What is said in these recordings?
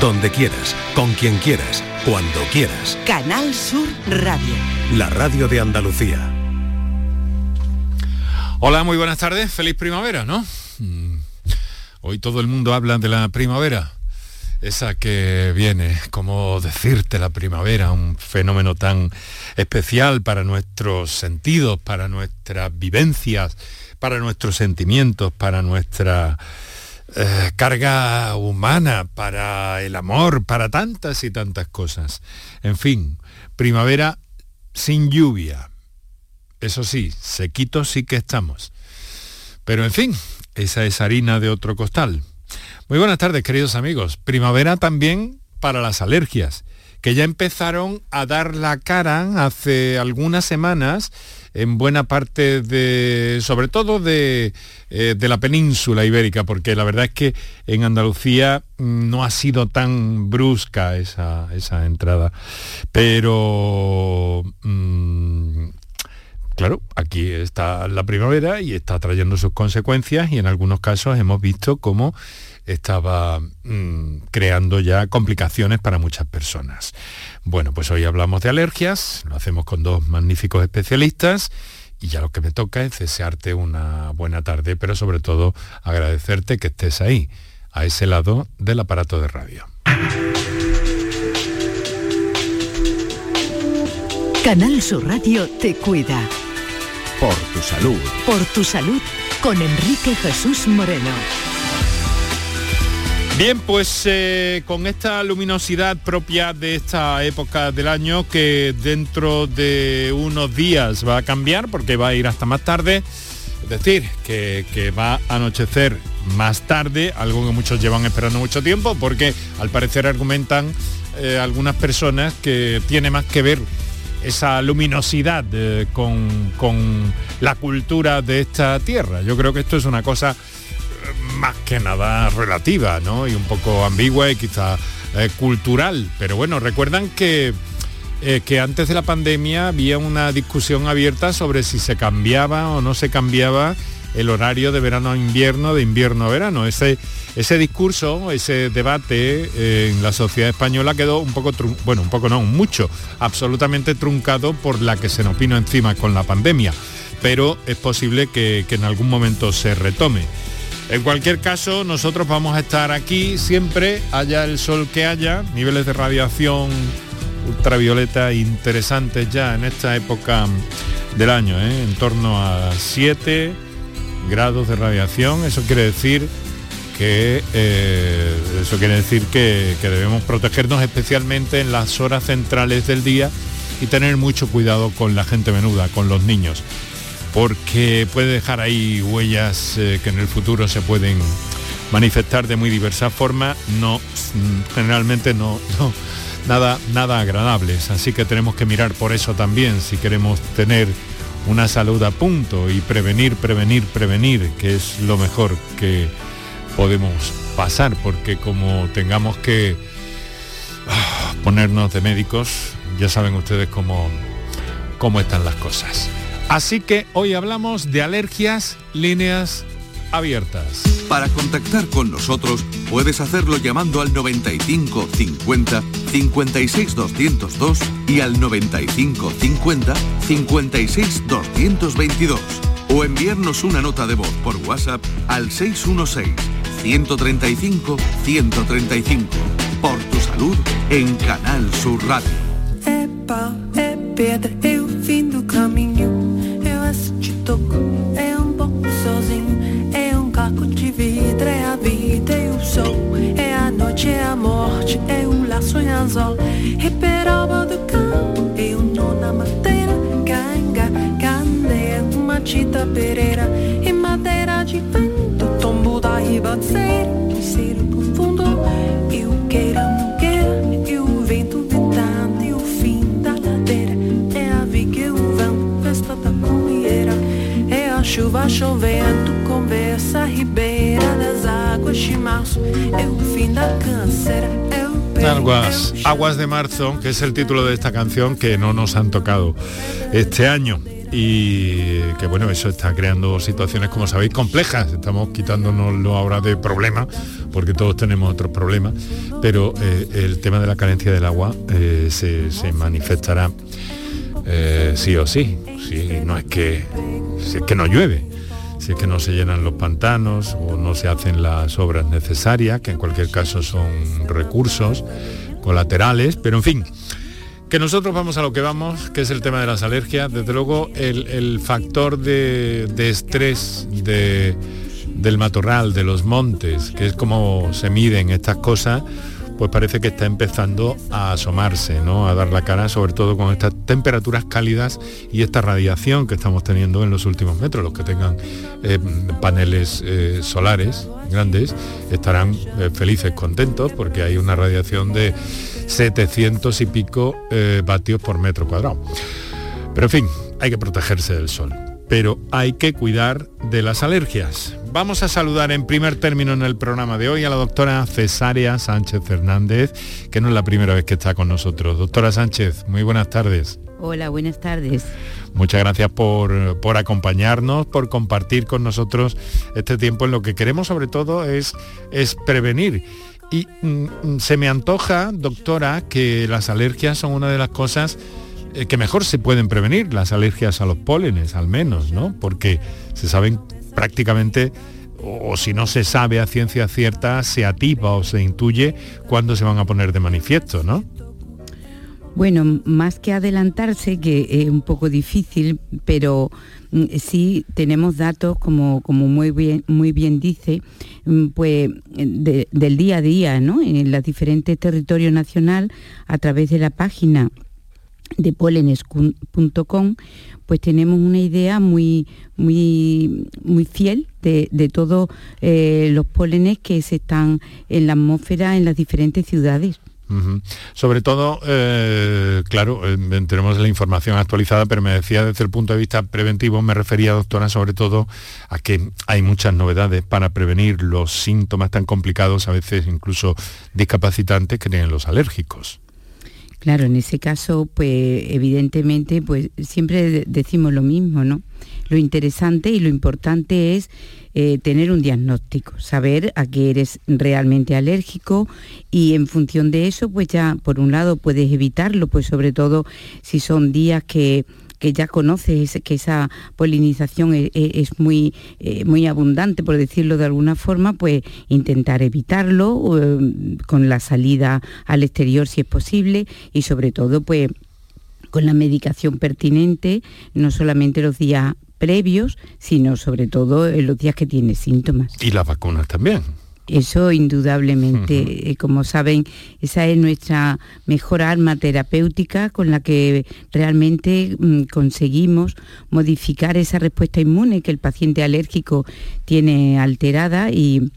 donde quieras, con quien quieras, cuando quieras. Canal Sur Radio. La radio de Andalucía. Hola, muy buenas tardes. Feliz primavera, ¿no? Mm. Hoy todo el mundo habla de la primavera. Esa que viene, como decirte la primavera, un fenómeno tan especial para nuestros sentidos, para nuestras vivencias, para nuestros sentimientos, para nuestra eh, carga humana, para el amor, para tantas y tantas cosas. En fin, primavera sin lluvia. Eso sí, sequito sí que estamos. Pero en fin, esa es harina de otro costal. Muy buenas tardes, queridos amigos. Primavera también para las alergias, que ya empezaron a dar la cara hace algunas semanas en buena parte de, sobre todo de, eh, de, la península ibérica, porque la verdad es que en Andalucía mm, no ha sido tan brusca esa, esa entrada. Pero mm, claro, aquí está la primavera y está trayendo sus consecuencias y en algunos casos hemos visto cómo estaba mm, creando ya complicaciones para muchas personas. Bueno, pues hoy hablamos de alergias, lo hacemos con dos magníficos especialistas y ya lo que me toca es desearte una buena tarde, pero sobre todo agradecerte que estés ahí, a ese lado del aparato de radio. Canal Sur Radio te cuida. Por tu salud. Por tu salud con Enrique Jesús Moreno. Bien, pues eh, con esta luminosidad propia de esta época del año que dentro de unos días va a cambiar porque va a ir hasta más tarde, es decir, que, va a anochecer más tarde, algo que muchos llevan esperando mucho tiempo porque al parecer argumentan eh, algunas personas que tiene más que ver esa luminosidad eh, con, con, la cultura de esta tierra. Yo creo que esto es una cosa más que nada relativa, ¿no? Y un poco ambigua y quizá eh, cultural. Pero bueno, recuerdan que, que antes de la pandemia había una discusión abierta sobre si se cambiaba o no se cambiaba el horario de verano a invierno, de invierno a verano. Ese, ese discurso, ese debate eh, en la sociedad española quedó un poco, bueno, un poco no, mucho, absolutamente truncado por la que se nos vino encima con la pandemia. Pero es posible que, que en algún momento se retome. En cualquier caso, nosotros vamos a estar aquí siempre, haya el sol que haya, niveles de radiación ultravioleta interesantes ya en esta época del año, ¿eh? en torno a 7, grados de radiación. Eso quiere decir que eh, eso quiere decir que, debemos protegernos especialmente en las horas centrales del día y tener mucho cuidado con la gente menuda, con los niños, porque puede dejar ahí huellas eh, que en el futuro se pueden manifestar de muy diversas formas, no generalmente no, no nada nada agradables, así que tenemos que mirar por eso también si queremos tener una salud a punto y prevenir, prevenir, prevenir, que es lo mejor que podemos pasar, porque como tengamos que ah, ponernos de médicos, ya saben ustedes cómo, cómo están las cosas. Así que hoy hablamos de alergias, líneas abiertas. Para contactar con nosotros puedes hacerlo llamando al 95 50 56 202 y al 95 50 56 222 o enviarnos una nota de voz por WhatsApp al 616 135 135 por tu salud en Canal Sur Radio. Morte, é o laço em anzol, reperoba do campo, e o nó na madeira, canga, candeia, uma tita pereira, e madeira de vento, tombo da ribanceira, um ciro profundo, a chuva chovendo, conversa ribeira das águas de março, é o fim da Aguas, Aguas de Marzo, que es el título de esta canción que no nos han tocado este año. Y que bueno, eso está creando situaciones, como sabéis, complejas. Estamos quitándonos ahora de problemas porque todos tenemos otros problemas, pero eh, el tema de la carencia del agua eh, se, manifestará sí o sí, si no es que, es que no llueve si es que no se llenan los pantanos o no se hacen las obras necesarias, que en cualquier caso son recursos colaterales, pero en fin, que nosotros vamos a lo que vamos, que es el tema de las alergias. Desde luego, el, factor de, estrés del matorral, de los montes, que es como se miden estas cosas, pues parece que está empezando a asomarse, ¿no? a dar la cara, sobre todo con estas temperaturas cálidas y esta radiación que estamos teniendo en los últimos metros. Los que tengan eh, paneles eh, solares grandes estarán eh, felices, contentos, porque hay una radiación de 700 y pico vatios por metro cuadrado. Pero en fin, hay que protegerse del sol. Pero hay que cuidar de las alergias. Vamos a saludar en primer término en el programa de hoy a la doctora Cesárea Sánchez Fernández, que no es la primera vez que está con nosotros. Doctora Sánchez, muy buenas tardes. Hola, buenas tardes. Muchas gracias por, por, acompañarnos, por compartir con nosotros este tiempo en lo que queremos sobre todo es, es prevenir y mm, mm, se me antoja, doctora, que las alergias son una de las cosas que mejor se pueden prevenir, las alergias a los pólenes al menos, ¿no? Porque se saben prácticamente, o, si no se sabe a ciencia cierta, se atipa o se intuye cuándo se van a poner de manifiesto, ¿no? Bueno, más que adelantarse, que es un poco difícil, pero mm, sí tenemos datos, como, como muy, bien, muy bien dice, mm, pues del día a día, ¿no? En los diferentes territorios nacional, a través de la página de polenes.com, pues tenemos una idea muy, muy, muy fiel de, todos eh, los pólenes que se están en la atmósfera en las diferentes ciudades. Sobre todo, eh, claro, eh, tenemos la información actualizada, pero me decía desde el punto de vista preventivo, me refería, doctora, sobre todo a que hay muchas novedades para prevenir los síntomas tan complicados, a veces incluso discapacitantes, que tienen los alérgicos. Claro, en ese caso, pues evidentemente, pues siempre decimos lo mismo, ¿no? Lo interesante y lo importante es eh, tener un diagnóstico, saber a qué eres realmente alérgico y en función de eso, pues ya por un lado puedes evitarlo, pues sobre todo si son días que ya conoces que esa polinización e, e, es, muy, eh, muy abundante, por decirlo de alguna forma, pues intentar evitarlo eh, con la salida al exterior si es posible y sobre todo pues con la medicación pertinente, no solamente los días previos, sino sobre todo en los días que tiene síntomas. Y las vacunas también. Eso indudablemente, eh, como saben, esa es nuestra mejor arma terapéutica con la que realmente mm, conseguimos modificar esa respuesta inmune que el paciente alérgico tiene alterada y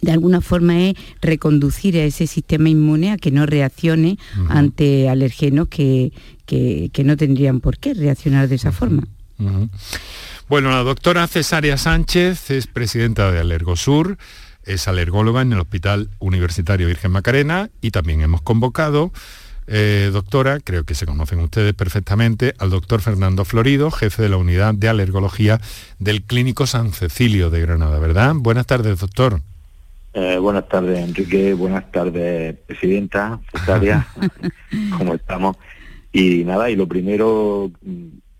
de alguna forma es reconducir a ese sistema inmune a que no reaccione ante alergenos que, no tendrían por qué reaccionar de esa forma. Bueno, la doctora Cesárea Sánchez es presidenta de Alergosur, es alergóloga en el Hospital Universitario Virgen Macarena y también hemos convocado, eh, doctora, creo que se conocen ustedes perfectamente, al doctor Fernando Florido, jefe de la unidad de alergología del Clínico San Cecilio de Granada, ¿verdad? Buenas tardes, doctor. Eh, buenas tardes, Enrique. Buenas tardes, Presidenta, Cesárea. ¿Cómo estamos? Y nada, y lo primero,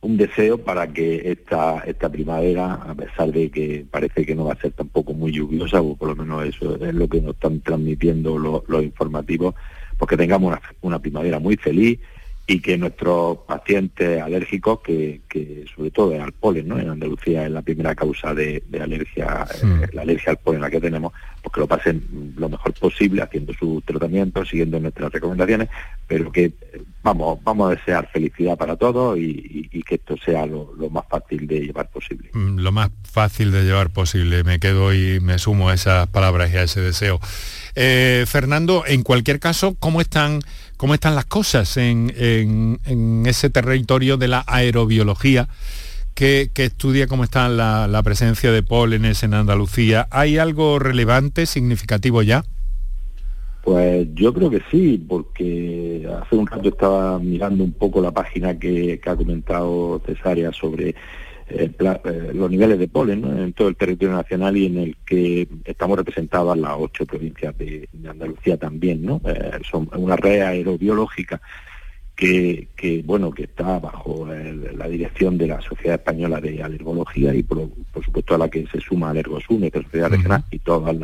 un deseo para que esta, esta primavera, a pesar de que parece que no va a ser tampoco muy lluviosa, o por lo menos eso es lo que nos están transmitiendo los, informativos, pues que tengamos una, una primavera muy feliz y que nuestros pacientes alérgicos, que, sobre todo al polen, ¿no? en Andalucía es la primera causa de, alergia, eh, la alergia al polen la que tenemos, pues que lo pasen lo mejor posible haciendo sus tratamientos, siguiendo nuestras recomendaciones, pero que vamos, vamos a desear felicidad para todos y, que esto sea lo, más fácil de llevar posible. Mm, lo más fácil de llevar posible, me quedo y me sumo a esas palabras y a ese deseo. Eh, Fernando, en cualquier caso, ¿cómo están, cómo están las cosas en, ese territorio de la aerobiología? Que, estudia cómo está la, presencia de pólenes en Andalucía. ¿Hay algo relevante, significativo ya? Pues yo creo que sí, porque hace un rato estaba mirando un poco la página que, ha comentado Cesárea sobre eh, los niveles de polen en todo el territorio nacional y en el que estamos representadas las ocho provincias de, Andalucía también, ¿no? Eh, son una red aerobiológica que, que, bueno que está bajo la dirección de la Sociedad Española de Alergología y por, supuesto a la que se suma Alergosune, que es la Sociedad Regional, y todos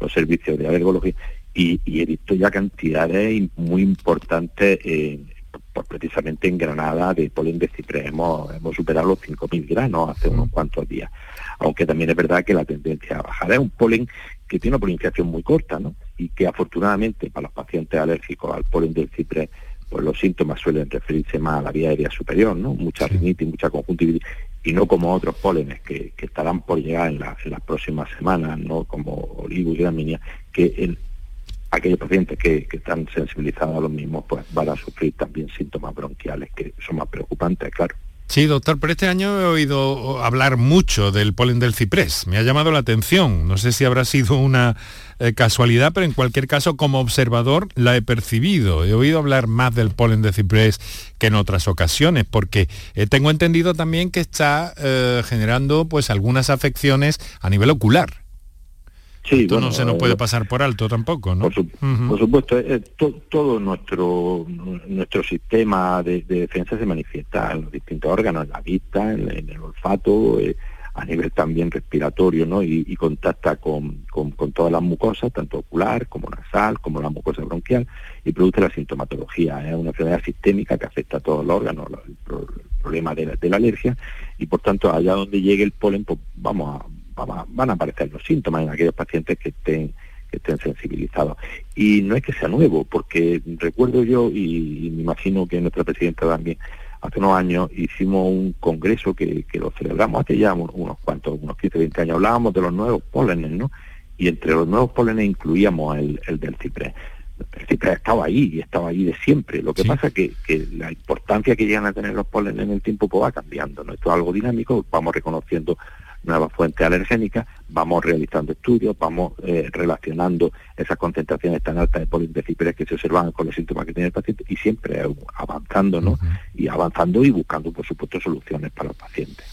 los servicios de alergología. Y, y, he visto ya cantidades muy importantes en, pues precisamente en Granada de polen de ciprés hemos, hemos superado los 5.000 granos hace unos mm. cuantos días. Aunque también es verdad que la tendencia a bajar es un polen que tiene una polinización muy corta, ¿no? Y que afortunadamente para los pacientes alérgicos al polen del ciprés, pues los síntomas suelen referirse más a la vía aérea superior, ¿no? Mucha rinitis, mucha conjuntivitis, y no como otros pólenes que, estarán por llegar en, en, las próximas semanas, ¿no? Como olivo y gramínea, que en, aquellos pacientes que, están sensibilizados a los mismos pues van a sufrir también síntomas bronquiales que son más preocupantes, claro. Sí, doctor, pero este año he oído hablar mucho del polen del ciprés. Me ha llamado la atención. No sé si habrá sido una eh, casualidad, pero en cualquier caso, como observador, la he percibido. He oído hablar más del polen de ciprés que en otras ocasiones, porque eh, tengo entendido también que está eh, generando pues algunas afecciones a nivel ocular. Sí, Esto no se nos puede eh, pasar por alto tampoco, ¿no? Por, supuesto, eh, todo nuestro nuestro sistema de, defensa se manifiesta en los distintos órganos, en la vista, en, el olfato, eh, a nivel también respiratorio, ¿no? Y, contacta con, con, todas las mucosas, tanto ocular como nasal, como la mucosa bronquial, y produce la sintomatología. Es una enfermedad sistémica que afecta a todos los órganos, el, problema de la, de la alergia, y por tanto, allá donde llegue el polen, pues vamos a van a aparecer los síntomas en aquellos pacientes que estén que estén sensibilizados. Y no es que sea nuevo, porque recuerdo yo, y, me imagino que nuestra presidenta también, hace unos años hicimos un congreso que, lo celebramos hace ya unos, cuantos, unos 15, 20 años, hablábamos de los nuevos pólenes, ¿no? Y entre los nuevos pólenes incluíamos el, del ciprés. El ciprés estaba ahí y estaba ahí de siempre. Lo que pasa es que, que, la importancia que llegan a tener los pólenes en el tiempo pues va cambiando, ¿no? Esto es algo dinámico, vamos reconociendo nuevas fuentes alergénicas, vamos realizando estudios, vamos eh, relacionando esas concentraciones tan altas de de que se observan con los síntomas que tiene el paciente y siempre avanzando, ¿no? Y avanzando y buscando, por supuesto, soluciones para los pacientes.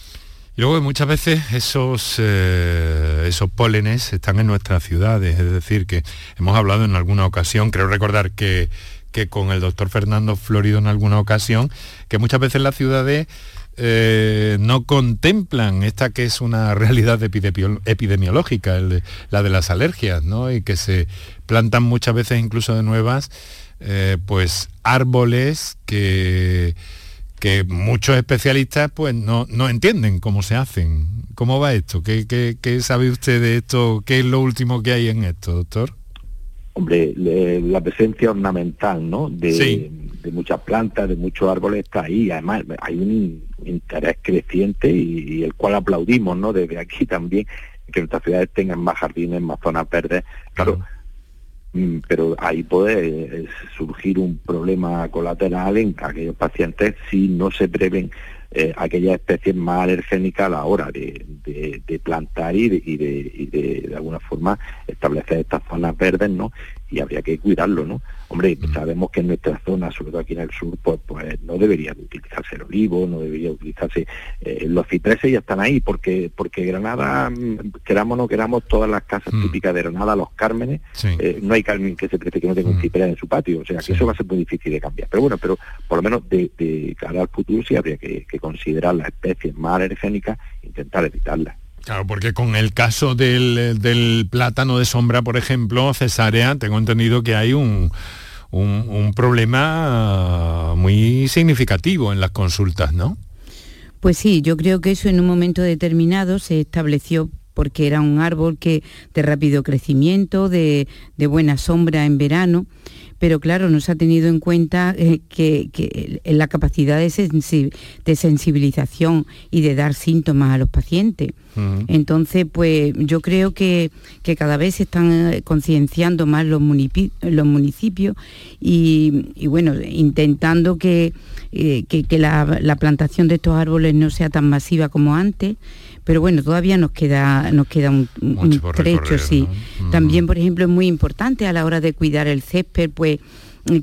Y luego muchas veces esos, eh, esos pólenes están en nuestras ciudades, es decir, que hemos hablado en alguna ocasión, creo recordar que, que con el doctor Fernando Florido en alguna ocasión, que muchas veces las ciudades eh, no contemplan esta que es una realidad epidemiológica, la de las alergias, ¿no? Y que se plantan muchas veces incluso de nuevas, eh, pues árboles que, que muchos especialistas pues no, no, entienden cómo se hacen. ¿Cómo va esto? ¿Qué, ¿Qué, sabe usted de esto? ¿Qué es lo último que hay en esto, doctor? Hombre, la presencia ornamental, ¿no? De, de muchas plantas, de muchos árboles está ahí. Además, hay un interés creciente y, el cual aplaudimos, ¿no? Desde aquí también, que nuestras ciudades tengan más jardines, más zonas verdes. Claro, mm, pero ahí puede eh, surgir un problema colateral en aquellos pacientes si no se preven eh, aquellas especies más alergénicas a la hora de, plantar y, de, y, de, de, alguna forma establecer estas zonas verdes, ¿no? Y habría que cuidarlo, ¿no? Hombre, mm. sabemos que en nuestra zona, sobre todo aquí en el sur, pues, pues no debería utilizarse el olivo, no debería utilizarse eh, los cipreses ya están ahí, porque porque Granada, mm, queramos o no queramos, todas las casas mm. típicas de Granada, los cármenes, eh, no hay carmen que se precie que no tenga un ciprés en su patio, o sea que eso va a ser muy difícil de cambiar. Pero bueno, pero por lo menos de, cara al futuro sí habría que considerar las especies más alergénicas, intentar evitarlas. Claro, porque con el caso del, plátano de sombra, por ejemplo, cesárea, tengo entendido que hay un, un, problema muy significativo en las consultas, ¿no? Pues sí, yo creo que eso en un momento determinado se estableció porque era un árbol que de rápido crecimiento, de, de buena sombra en verano pero claro, no se ha tenido en cuenta eh, que, la capacidad de, sensibilización y de dar síntomas a los pacientes. Entonces, pues yo creo que, cada vez se están eh, concienciando más los, municipios y, bueno, intentando que, eh, la plantación de estos árboles no sea tan masiva como antes pero bueno, todavía nos queda, nos queda un, trecho, sí. También, por ejemplo, es muy importante a la hora de cuidar el césped, pues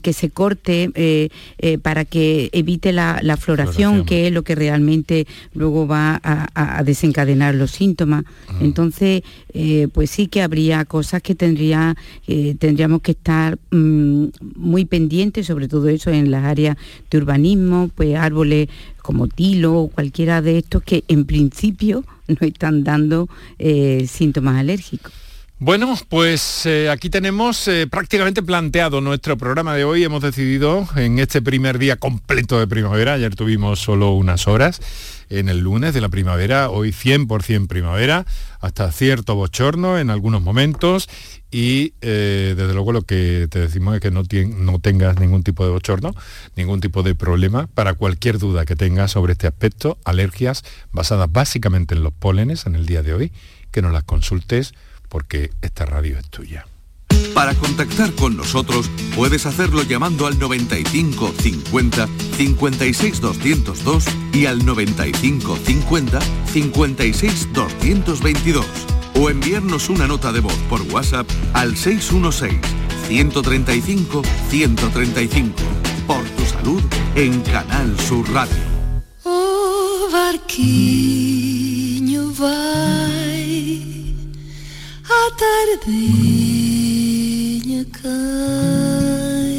que se corte eh, eh, para que evite la, floración, que es lo que realmente luego va a, desencadenar los síntomas. Entonces, pues sí que habría cosas que tendría, tendríamos que estar mm, muy pendientes, sobre todo eso en las áreas de urbanismo, pues árboles como tilo o cualquiera de estos que en principio no están dando síntomas alérgicos. Bueno, pues eh, aquí tenemos eh, prácticamente planteado nuestro programa de hoy. Hemos decidido en este primer día completo de primavera, ayer tuvimos solo unas horas, en el lunes de la primavera, hoy 100% primavera, hasta cierto bochorno en algunos momentos y eh, desde luego lo que te decimos es que no, no tengas ningún tipo de bochorno, ningún tipo de problema. Para cualquier duda que tengas sobre este aspecto, alergias basadas básicamente en los pólenes en el día de hoy, que nos las consultes porque esta radio es tuya. Para contactar con nosotros puedes hacerlo llamando al 95 50 56 202 y al 95 50 56 222 o enviarnos una nota de voz por WhatsApp al 616 135 135 por tu salud en Canal Sur Radio. Oh, a tardeña cai.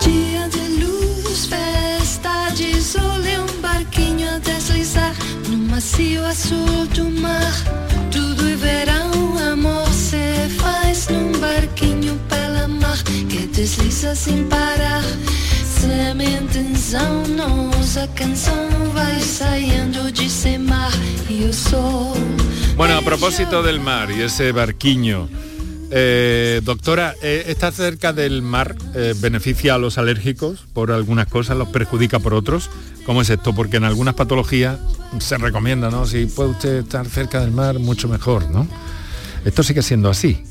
Dia de luz, festa de sol e um barquinho a deslizar no macio azul do mar. Tudo é verão, amor se faz num barquinho pela mar que desliza sem parar. Bueno, a propósito del mar y ese barquiño, eh, doctora, eh, ¿está cerca del mar eh, beneficia a los alérgicos por algunas cosas, los perjudica por otros? ¿Cómo es esto? Porque en algunas patologías se recomienda, ¿no? Si puede usted estar cerca del mar, mucho mejor, ¿no? Esto sigue siendo así.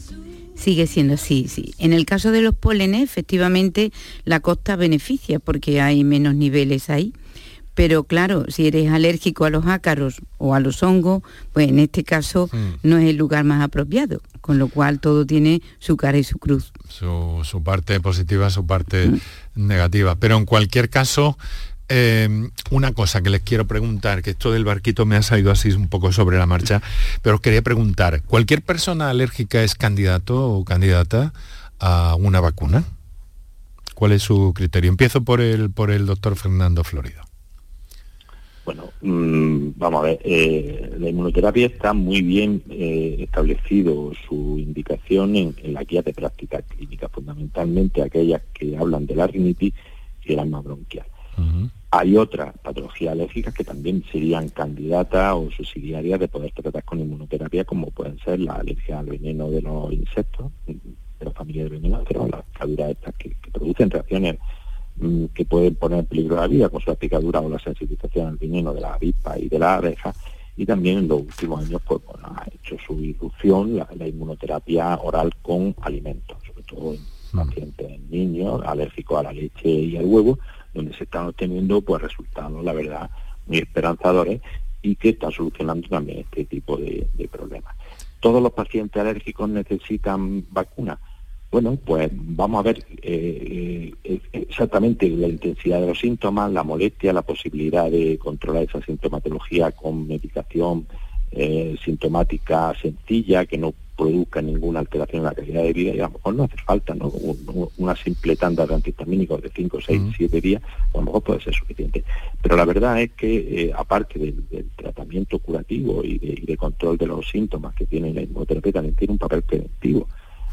Sigue siendo así, sí. En el caso de los pólenes, efectivamente, la costa beneficia porque hay menos niveles ahí. Pero claro, si eres alérgico a los ácaros o a los hongos, pues en este caso hmm. no es el lugar más apropiado, con lo cual todo tiene su cara y su cruz. Su, parte positiva, su parte hmm. negativa. Pero en cualquier caso, Em, una cosa que les quiero preguntar, que esto del barquito me ha salido así un poco sobre la marcha, pero os quería preguntar, ¿cualquier persona alérgica es candidato o candidata a una vacuna? ¿Cuál es su criterio? Empiezo por el, por el doctor Fernando Florido. Bueno, mm, vamos a ver, eh, la inmunoterapia está muy bien eh, establecido su indicación en, la guía de práctica clínica, fundamentalmente aquellas que hablan de la rinitis y el asma bronquial. Hay otras patologías alérgicas que también serían candidatas o subsidiarias de poder tratar con inmunoterapia, como pueden ser la alergia al veneno de los insectos, de la familia de veneno, pero las picaduras estas que, producen reacciones mm, que pueden poner en peligro la vida, con su picadura o la sensibilización al veneno de la avispa y de la abeja. Y también en los últimos años pues, ha hecho su irrupción la, inmunoterapia oral con alimentos, sobre todo en pacientes niños alérgicos a la leche y al huevo, donde se están obteniendo pues resultados, la verdad, muy esperanzadores y que están solucionando también este tipo de, problemas. ¿Todos los pacientes alérgicos necesitan vacuna? Bueno, pues vamos a ver eh, eh, exactamente la intensidad de los síntomas, la molestia, la posibilidad de controlar esa sintomatología con medicación eh, sintomática sencilla, que no produzca ninguna alteración en la calidad de vida y a lo mejor no hace falta ¿no? una simple tanda de antihistamínicos de 5, 6, 7 días, a lo mejor puede ser suficiente. Pero la verdad es que eh, aparte del, tratamiento curativo y de, control de los síntomas que tiene la inmunoterapia, también tiene un papel preventivo.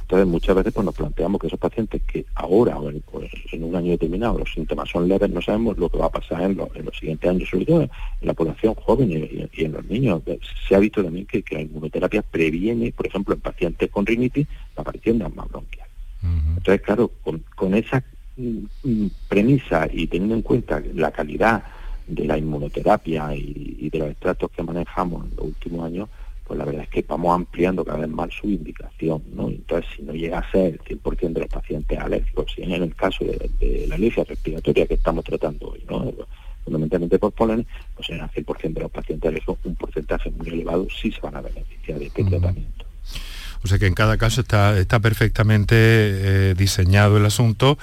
Entonces muchas veces pues, nos planteamos que esos pacientes que ahora o en, un año determinado los síntomas son leves, no sabemos lo que va a pasar en, los siguientes años, sobre todo en la población joven y, en los niños. Se ha visto también que, la inmunoterapia previene, por ejemplo, en pacientes con rinitis, la aparición de asma bronquial. Entonces, claro, con, esa mm, mm, premisa y teniendo en cuenta la calidad de la inmunoterapia y de los extractos que manejamos en los últimos años, pues la verdad es que vamos ampliando cada vez más su indicación, ¿no? Entonces, si no llega a ser el 100% de los pacientes alérgicos, si en el caso de, la alergia respiratoria que estamos tratando hoy, ¿no? fundamentalmente por polen, pues en el 100% de los pacientes alérgicos un porcentaje muy elevado sí se van a beneficiar de este tratamiento. O sea que en cada caso está, está perfectamente eh, diseñado el asunto.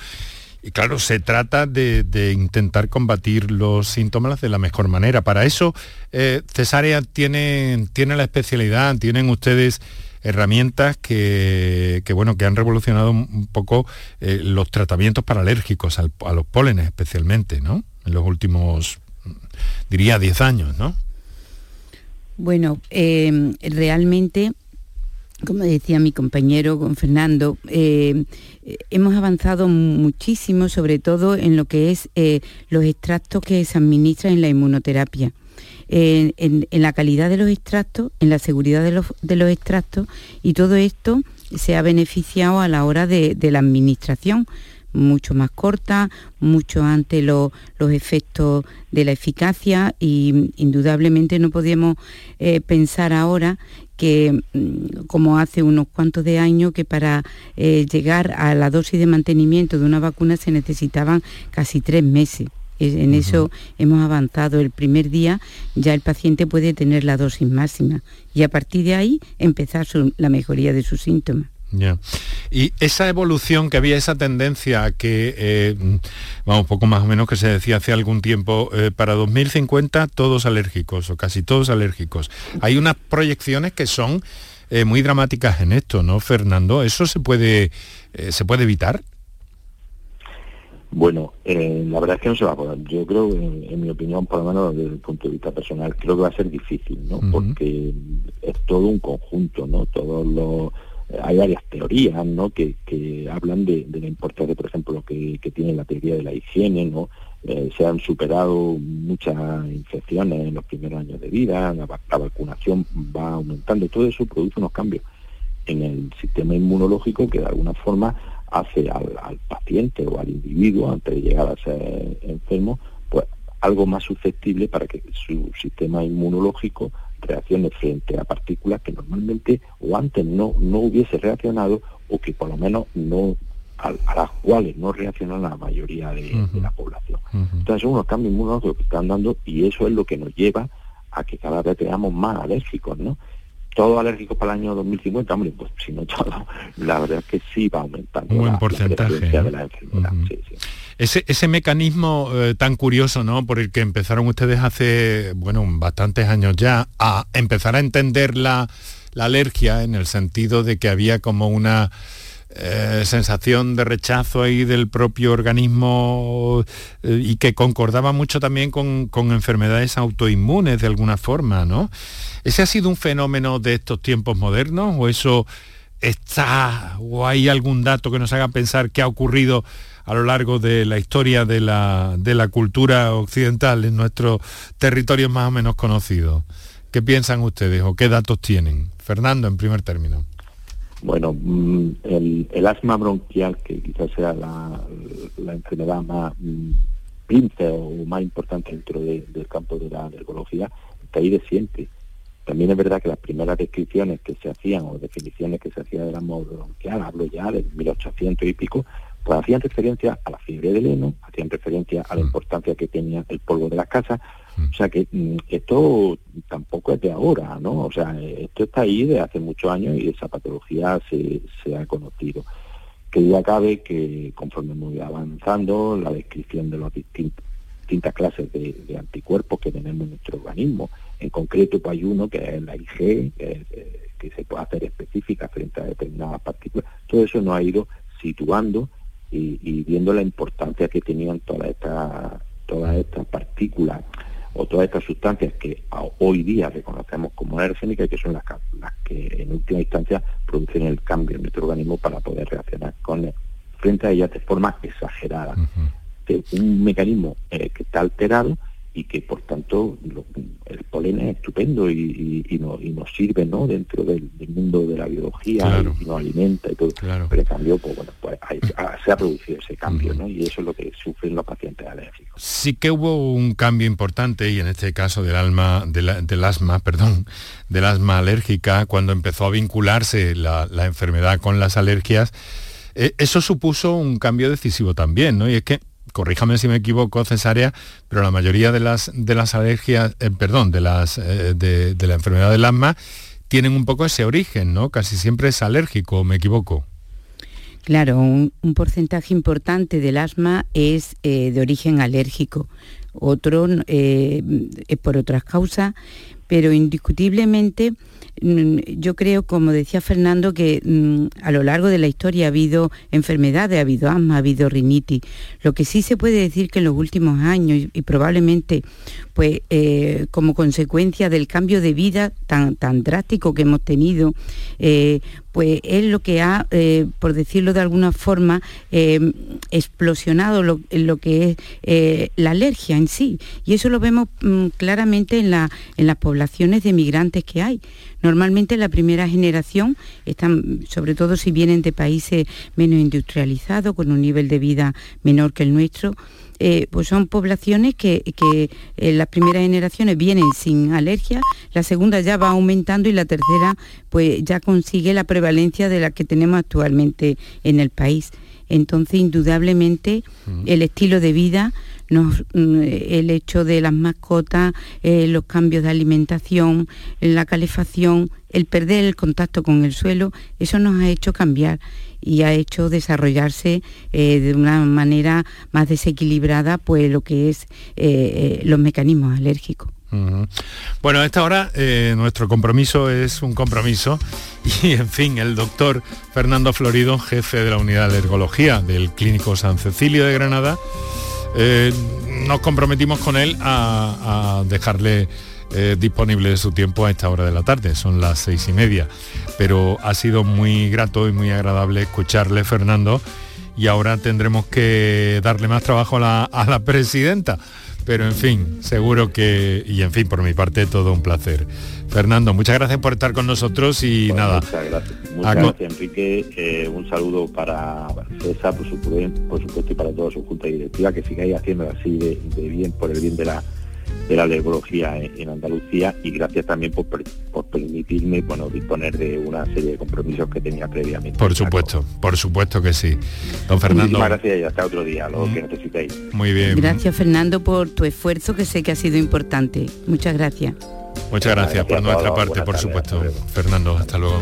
Y claro, se trata de, intentar combatir los síntomas de la mejor manera. Para eso, eh, Cesárea tiene, tiene la especialidad, tienen ustedes herramientas que, bueno, que han revolucionado un poco eh, los tratamientos para alérgicos a los pólenes especialmente, ¿no? En los últimos, diría, 10 años, ¿no? Bueno, eh, realmente, como decía mi compañero con Fernando, eh, hemos avanzado muchísimo, sobre todo en lo que es los extractos que se administran en la inmunoterapia. En, la calidad de los extractos, en la seguridad de los, extractos y todo esto se ha beneficiado a la hora de, la administración mucho más corta, mucho antes los efectos de la eficacia y indudablemente no podíamos eh, pensar ahora que mm, como hace unos cuantos de años que para eh, llegar a la dosis de mantenimiento de una vacuna se necesitaban casi tres meses. En eso hemos avanzado. El primer día ya el paciente puede tener la dosis máxima y a partir de ahí empezar la mejoría de sus síntomas. Y esa evolución que había, esa tendencia que, eh, vamos, poco más o menos que se decía hace algún tiempo, eh, para 2050 todos alérgicos o casi todos alérgicos. Hay unas proyecciones que son eh, muy dramáticas en esto, ¿no, Fernando? ¿Eso se puede, se puede evitar? Bueno, eh, la verdad es que no se va a poder. Yo creo, en, mi opinión, por lo menos desde el punto de vista personal, creo que va a ser difícil, ¿no? Porque es todo un conjunto, ¿no? Todos los eh, hay varias teorías ¿no? que, hablan de, la importancia, por ejemplo, que, que tiene la teoría de la higiene, ¿no? Eh, se han superado muchas infecciones en los primeros años de vida, la, vacunación va aumentando, todo eso produce unos cambios en el sistema inmunológico que de alguna forma hace al, paciente o al individuo, antes de llegar a ser enfermo, pues algo más susceptible para que su sistema inmunológico reaccione frente a partículas que normalmente o antes no, no hubiese reaccionado o que por lo menos no a, las cuales no reacciona la mayoría de, la población. Entonces son unos cambios inmunológicos que están dando y eso es lo que nos lleva a que cada vez tengamos más alérgicos, ¿no? Todo alérgico para el año 2050, hombre, pues si no todo, la verdad es que sí va aumentando Un buen porcentaje, de la enfermedad. Ese, ese mecanismo eh, tan curioso, ¿no? Por el que empezaron ustedes hace, bueno, bastantes años ya, a empezar a entender la, la alergia en el sentido de que había como una eh, sensación de rechazo ahí del propio organismo eh, y que concordaba mucho también con, enfermedades autoinmunes de alguna forma, ¿no? ¿Ese ha sido un fenómeno de estos tiempos modernos o eso está o hay algún dato que nos haga pensar qué ha ocurrido a lo largo de la historia de la, de la cultura occidental en nuestros territorios más o menos conocidos? ¿Qué piensan ustedes o qué datos tienen? Fernando, en primer término. Bueno, mm, el, asma bronquial, que quizás sea la, enfermedad más mm, o más importante dentro del campo de la alergología, está ahí de siempre. También es verdad que las primeras descripciones que se hacían o definiciones que se hacían del asma bronquial, hablo ya del 1800 y pico, pues hacían referencia a la fiebre del heno, hacían referencia a la mm. importancia que tenía el polvo de las casas. O sea que mm, esto tampoco es de ahora, ¿no? O sea, esto está ahí de hace muchos años y esa patología se, ha conocido. Que ya cabe que conforme muy avanzando, la descripción de las distintas clases de, anticuerpos que tenemos en nuestro organismo, en concreto pues hay uno que es la IG, que, eh, que se puede hacer específica frente a determinadas partículas, todo eso nos ha ido situando y, viendo la importancia que tenían todas estas todas estas partículas o todas estas sustancias que hoy día reconocemos como alergénicas y que son las, las, que en última instancia producen el cambio en nuestro organismo para poder reaccionar con frente a ellas de forma exagerada. un mecanismo eh, que está alterado y que por tanto el polen es estupendo y, nos sirve ¿no? dentro del, mundo de la biología y, nos alimenta y todo. Pero en cambio, pues, bueno, pues se ha producido ese cambio ¿no? y eso es lo que sufren los pacientes alérgicos. Sí que hubo un cambio importante y en este caso del alma, del asma, perdón, del asma alérgica, cuando empezó a vincularse la, enfermedad con las alergias, eh, eso supuso un cambio decisivo también, ¿no? Y es que corríjame si me equivoco, cesárea, pero la mayoría de las, de las alergias, eh, perdón, de, las, eh, de, la enfermedad del asma, tienen un poco ese origen, ¿no? Casi siempre es alérgico, ¿me equivoco? Claro, un, porcentaje importante del asma es eh, de origen alérgico, otro es por otras causas, pero indiscutiblemente mm, yo creo, como decía Fernando, que mm, a lo largo de la historia ha habido enfermedades, ha habido asma, ha habido rinitis. Lo que sí se puede decir que en los últimos años y probablemente pues eh, como consecuencia del cambio de vida tan, tan drástico que hemos tenido, eh, pues es lo que ha, eh, por decirlo de alguna forma, explosionado lo, que es la alergia en sí. Y eso lo vemos mm, claramente en, la, en las poblaciones de migrantes que hay. Normalmente la primera generación están, sobre todo si vienen de países menos industrializados, con un nivel de vida menor que el nuestro, eh, pues son poblaciones que, eh, las primeras generaciones vienen sin alergia, la segunda ya va aumentando y la tercera pues ya consigue la prevalencia de la que tenemos actualmente en el país. Entonces, indudablemente, el estilo de vida, mm, el hecho de las mascotas, eh, los cambios de alimentación, la calefacción, el perder el contacto con el suelo, eso nos ha hecho cambiar y ha hecho desarrollarse eh, de una manera más desequilibrada pues lo que es eh, eh, los mecanismos alérgicos. Bueno, a esta hora nuestro compromiso es un compromiso y, en fin, el doctor Fernando Florido, jefe de la unidad de alergología del Clínico San Cecilio de Granada, nos comprometimos con él a, dejarle disponible de su tiempo a esta hora de la tarde, son las seis y media pero ha sido muy grato y muy agradable escucharle, Fernando, y ahora tendremos que darle más trabajo a la, presidenta. Pero en fin, seguro que, y en fin, por mi parte, todo un placer. Fernando, muchas gracias por estar con nosotros y nada. Muchas gracias, muchas gracias Enrique. Eh, un saludo para César, por supuesto, por supuesto, y para toda su junta directiva, que sigáis haciendo así de bien, por el bien de la de la alergología en, Andalucía y gracias también por, permitirme bueno, disponer de una serie de compromisos que tenía previamente. Por supuesto, por supuesto que sí. Don Fernando. Muchísimas gracias y hasta otro día, lo que mm. necesitéis. Muy bien. Gracias Fernando por tu esfuerzo que sé que ha sido importante. Muchas gracias. Muchas gracias, por nuestra parte, por supuesto. Fernando, hasta luego.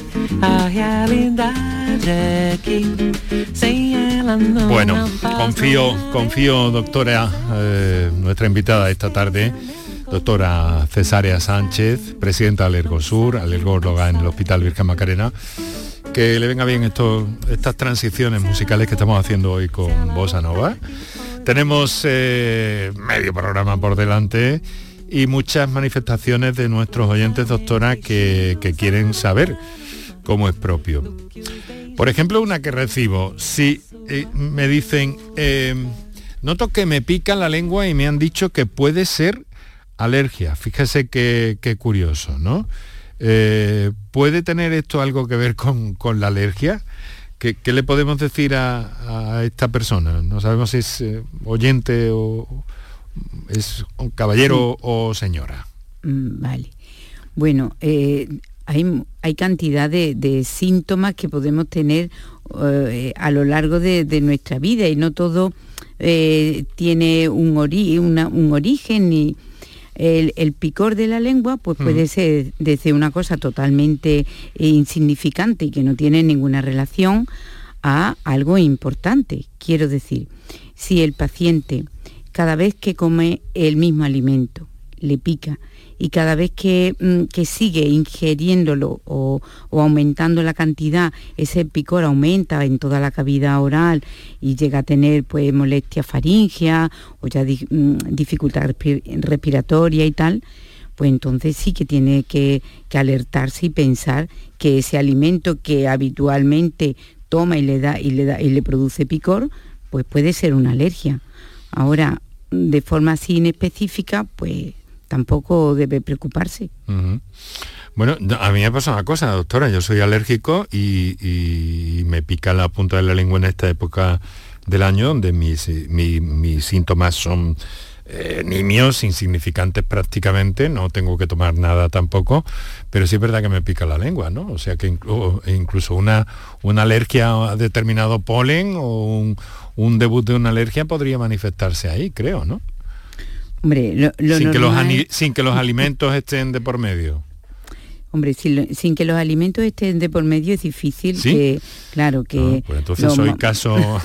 a realidade é que sem ela não Bueno, confío, confío, doctora, eh, nuestra invitada esta tarde, doctora Cesárea Sánchez, presidenta del Ergosur, alergóloga en el Hospital Virgen Macarena, que le venga bien esto, estas transiciones musicales que estamos haciendo hoy con Bossa Nova. Tenemos eh, medio programa por delante y muchas manifestaciones de nuestros oyentes, doctora, que, que quieren saber cómo es propio. Por ejemplo, una que recibo, si eh, me dicen, eh, noto que me pica la lengua y me han dicho que puede ser alergia. Fíjese qué, qué curioso, ¿no? Eh, ¿Puede tener esto algo que ver con, con la alergia? ¿Qué, qué le podemos decir a, a esta persona? No sabemos si es eh, oyente o es un caballero o señora. Mm, Vale. Bueno, eh, hay, hay cantidad de, de síntomas que podemos tener eh, a lo largo de, de nuestra vida y no todo eh, tiene un, ori- una- un origen y el, el picor de la lengua pues Mm. puede ser desde una cosa totalmente insignificante y que no tiene ninguna relación a algo importante. Quiero decir, si el paciente cada vez que come el mismo alimento le pica y cada vez que, mm, que sigue ingiriéndolo o, o aumentando la cantidad, ese picor aumenta en toda la cavidad oral y llega a tener pues molestia faringea o ya mm, dificultad respi- respiratoria y tal, pues entonces sí que tiene que, que alertarse y pensar que ese alimento que habitualmente toma y le da y le da y le produce picor, pues puede ser una alergia. Ahora, de forma así inespecífica, pues tampoco debe preocuparse. Bueno, a mí me pasa una cosa, doctora, yo soy alérgico y, me pica la punta de la lengua en esta época del año, donde mis, mi- mis síntomas son eh, nimios, insignificantes prácticamente, no tengo que tomar nada tampoco, pero sí es verdad que me pica la lengua, ¿no? O sea que inclu- incluso una, una alergia a determinado polen o un, un debut de una alergia podría manifestarse ahí, creo, ¿no? Hombre, lo, lo sin, que los, normal- ani- sin que los alimentos estén de por medio. Hombre, sin, que los alimentos estén de por medio es difícil ¿Sí? que, claro, que... Pues entonces soy caso...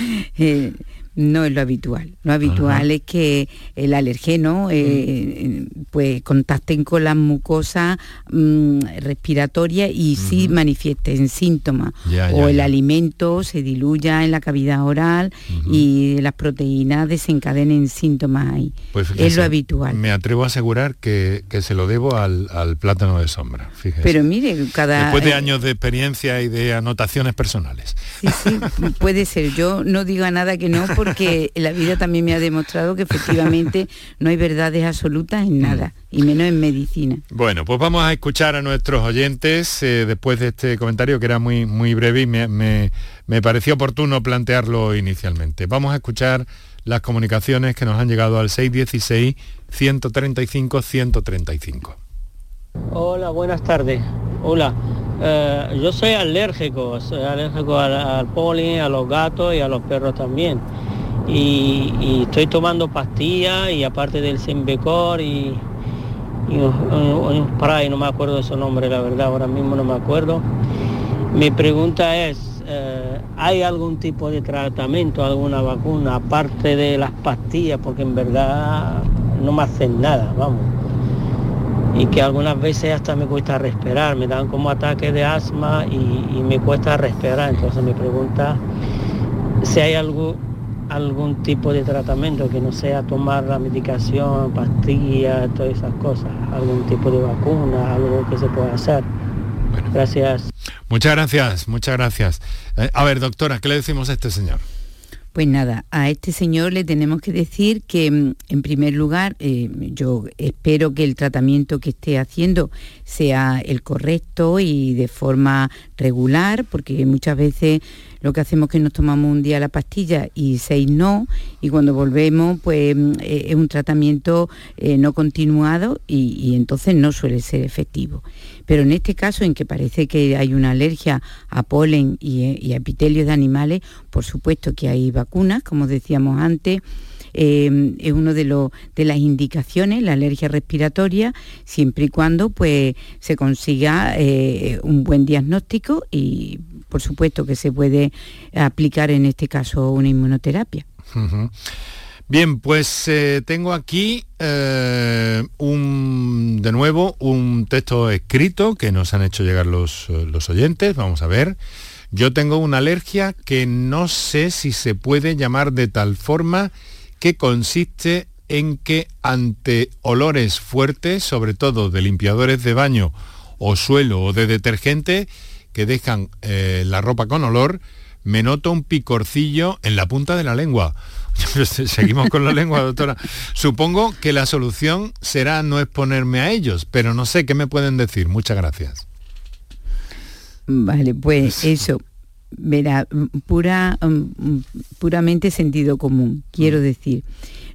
Eh, no es lo habitual. Lo habitual es que el alergeno eh, Mm. pues contacten con las mucosas mm, respiratorias y sí manifiesten síntomas. Ya, o ya, el ya. alimento se diluya en la cavidad oral y las proteínas desencadenen síntomas ahí. Pues es lo habitual. Me atrevo a asegurar que, que se lo debo al, al plátano de sombra. Fíjese. Pero mire, cada... Después de eh, años de experiencia y de anotaciones personales. Sí, sí, puede ser. Yo no digo nada que no porque la vida también me ha demostrado que efectivamente no hay verdades absolutas en nada, y menos en medicina. Bueno, pues vamos a escuchar a nuestros oyentes eh, después de este comentario que era muy, muy breve y me, me- me pareció oportuno plantearlo inicialmente. Vamos a escuchar las comunicaciones que nos han llegado al 616-135-135. Hola, buenas tardes. Hola, Eh, yo soy alérgico, soy alérgico al, al polen, a los gatos y a los perros también. Y, estoy tomando pastillas y aparte del Sembecor y, y un, spray, no me acuerdo de su nombre, la verdad, ahora mismo no me acuerdo. Mi pregunta es, eh, ¿hay algún tipo de tratamiento, alguna vacuna, aparte de las pastillas? Porque en verdad no me hacen nada, vamos. Y que algunas veces hasta me cuesta respirar, me dan como ataques de asma y, y me cuesta respirar. Entonces mi pregunta, si hay algo, algún tipo de tratamiento que no sea tomar la medicación, pastillas, todas esas cosas, algún tipo de vacuna, algo que se pueda hacer. Gracias. Muchas gracias, muchas gracias. Eh, a ver, doctora, ¿qué le decimos a este señor? Pues nada, a este señor le tenemos que decir que, mm, en primer lugar, eh, yo espero que el tratamiento que esté haciendo sea el correcto y de forma regular, porque muchas veces lo que hacemos es que nos tomamos un día la pastilla y seis no, y cuando volvemos, pues mm, eh, es un tratamiento eh, no continuado y, entonces no suele ser efectivo. Pero en este caso, en que parece que hay una alergia a polen y, y a epitelios de animales, por supuesto que hay vacunas, como decíamos antes, eh, es uno de, de las indicaciones, la alergia respiratoria, siempre y cuando pues, se consiga eh, un buen diagnóstico y por supuesto que se puede aplicar en este caso una inmunoterapia. Bien, pues eh, tengo aquí eh, un, de nuevo un texto escrito que nos han hecho llegar los, eh, los oyentes. Vamos a ver. Yo tengo una alergia que no sé si se puede llamar de tal forma que consiste en que ante olores fuertes, sobre todo de limpiadores de baño o suelo o de detergente que dejan eh, la ropa con olor, me noto un picorcillo en la punta de la lengua. Seguimos con la lengua, doctora. Supongo que la solución será no exponerme a ellos, pero no sé qué me pueden decir. Muchas gracias. Vale, pues eso, verá, mm, pura, mm, puramente sentido común, quiero decir.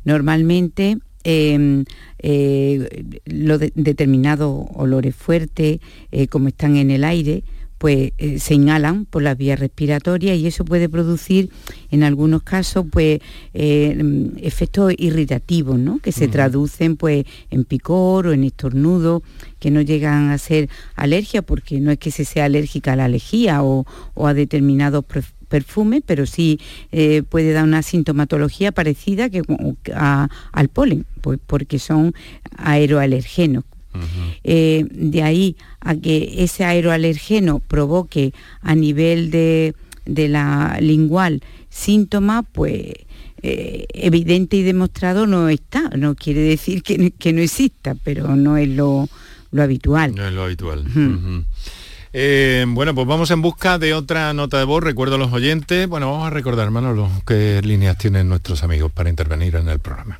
Normalmente eh, eh, los de- determinados olores fuertes, eh, como están en el aire, pues eh, se inhalan por las vías respiratorias y eso puede producir en algunos casos pues eh, mm, efectos irritativos, ¿no? que se traducen pues en picor o en estornudo, que no llegan a ser alergia porque no es que se sea alérgica a la lejía o, o a determinados perf- perfumes, pero sí eh, puede dar una sintomatología parecida que, a- al polen, pues porque son aeroalergenos. Eh, de ahí a que ese aeroalergeno provoque a nivel de, de la lingual síntomas, pues eh, evidente y demostrado no está. No quiere decir que, no- que no exista, pero no es lo, lo habitual. No es lo habitual. Eh, bueno, pues vamos en busca de otra nota de voz. Recuerdo a los oyentes. Bueno, vamos a recordar, Manolo, qué líneas tienen nuestros amigos para intervenir en el programa.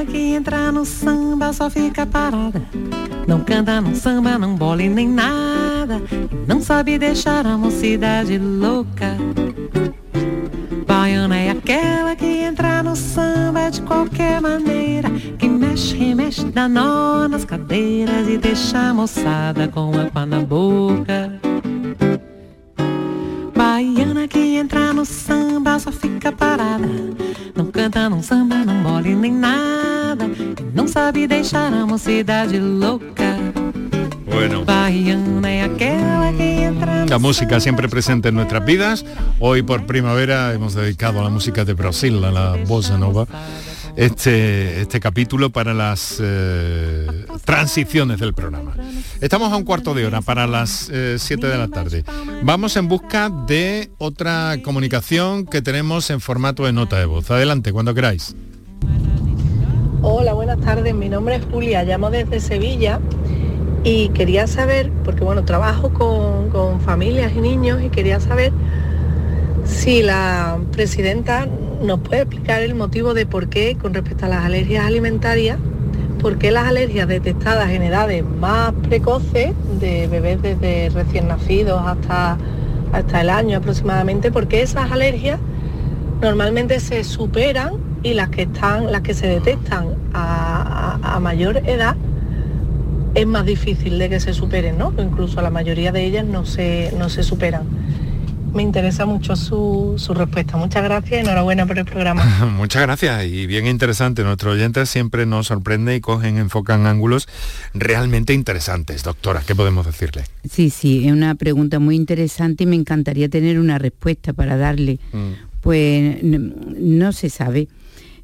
Baiana que entra no samba só fica parada. Não canta, não samba, não bola e nem nada. E não sabe deixar a mocidade louca. Baiana é aquela que entra no samba de qualquer maneira. Que mexe, remexe, dá nó nas cadeiras e deixa a moçada com água na boca. Sabe deixar a mocidade louca. Bueno. La música siempre presente en nuestras vidas. Hoy por primavera hemos dedicado a la música de Brasil, a la bossa nova, este, este capítulo para las eh, transiciones del programa. Estamos a un cuarto de hora para las 7 de la tarde. Vamos en busca de otra comunicación que tenemos en formato de nota de voz. Adelante, cuando queráis. Hola, buenas tardes. Mi nombre es Julia, llamo desde Sevilla y quería saber, porque bueno, trabajo con, con familias y niños y quería saber si la presidenta ¿nos puede explicar el motivo de por qué, con respecto a las alergias alimentarias, por qué las alergias detectadas en edades más precoces, de bebés desde recién nacidos hasta, hasta el año aproximadamente, por qué esas alergias normalmente se superan y las que están, las que se detectan a, a- a mayor edad es más difícil de que se superen, ¿no? Incluso la mayoría de ellas no se, no se superan. Me interesa mucho su, su respuesta. Muchas gracias y enhorabuena por el programa. Muchas gracias y bien interesante. Nuestros oyentes siempre nos sorprende y cogen, enfocan ángulos realmente interesantes. Doctora, ¿qué podemos decirle? Sí, sí, es una pregunta muy interesante y me encantaría tener una respuesta para darle. Pues n- no se sabe.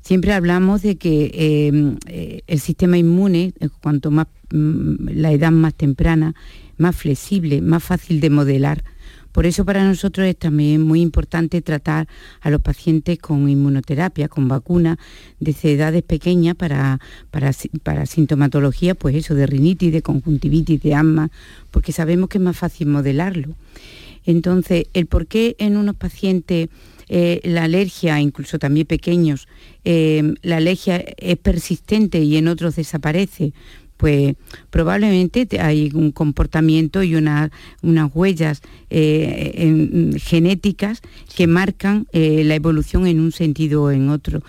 Siempre hablamos de que eh, eh, el sistema inmune, eh, cuanto más mm, la edad más temprana, más flexible, más fácil de modelar. Por eso para nosotros es también muy importante tratar a los pacientes con inmunoterapia, con vacuna, desde edades pequeñas para, para, para sintomatología, pues eso, de rinitis, de conjuntivitis, de asma, porque sabemos que es más fácil modelarlo. Entonces, el por qué en unos pacientes eh, la alergia, incluso también pequeños, eh, la alergia es persistente y en otros desaparece, pues probablemente te- hay un comportamiento y una- unas huellas eh, en- genéticas que marcan eh, la evolución en un sentido o en otro.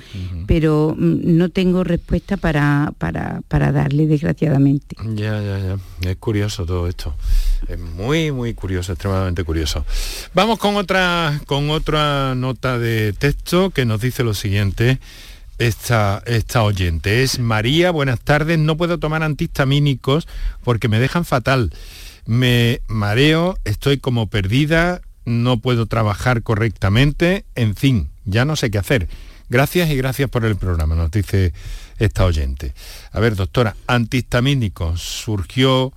Pero mm, no tengo respuesta para, para, para darle, desgraciadamente. Ya, ya, ya. Es curioso todo esto. Es muy, muy curioso, extremadamente curioso. Vamos con otra, con otra nota de texto que nos dice lo siguiente. Esta, esta oyente es María, buenas tardes, no puedo tomar antihistamínicos porque me dejan fatal. Me mareo, estoy como perdida, no puedo trabajar correctamente, en fin, ya no sé qué hacer. Gracias y gracias por el programa, nos dice esta oyente. A ver, doctora, antihistamínicos, surgió,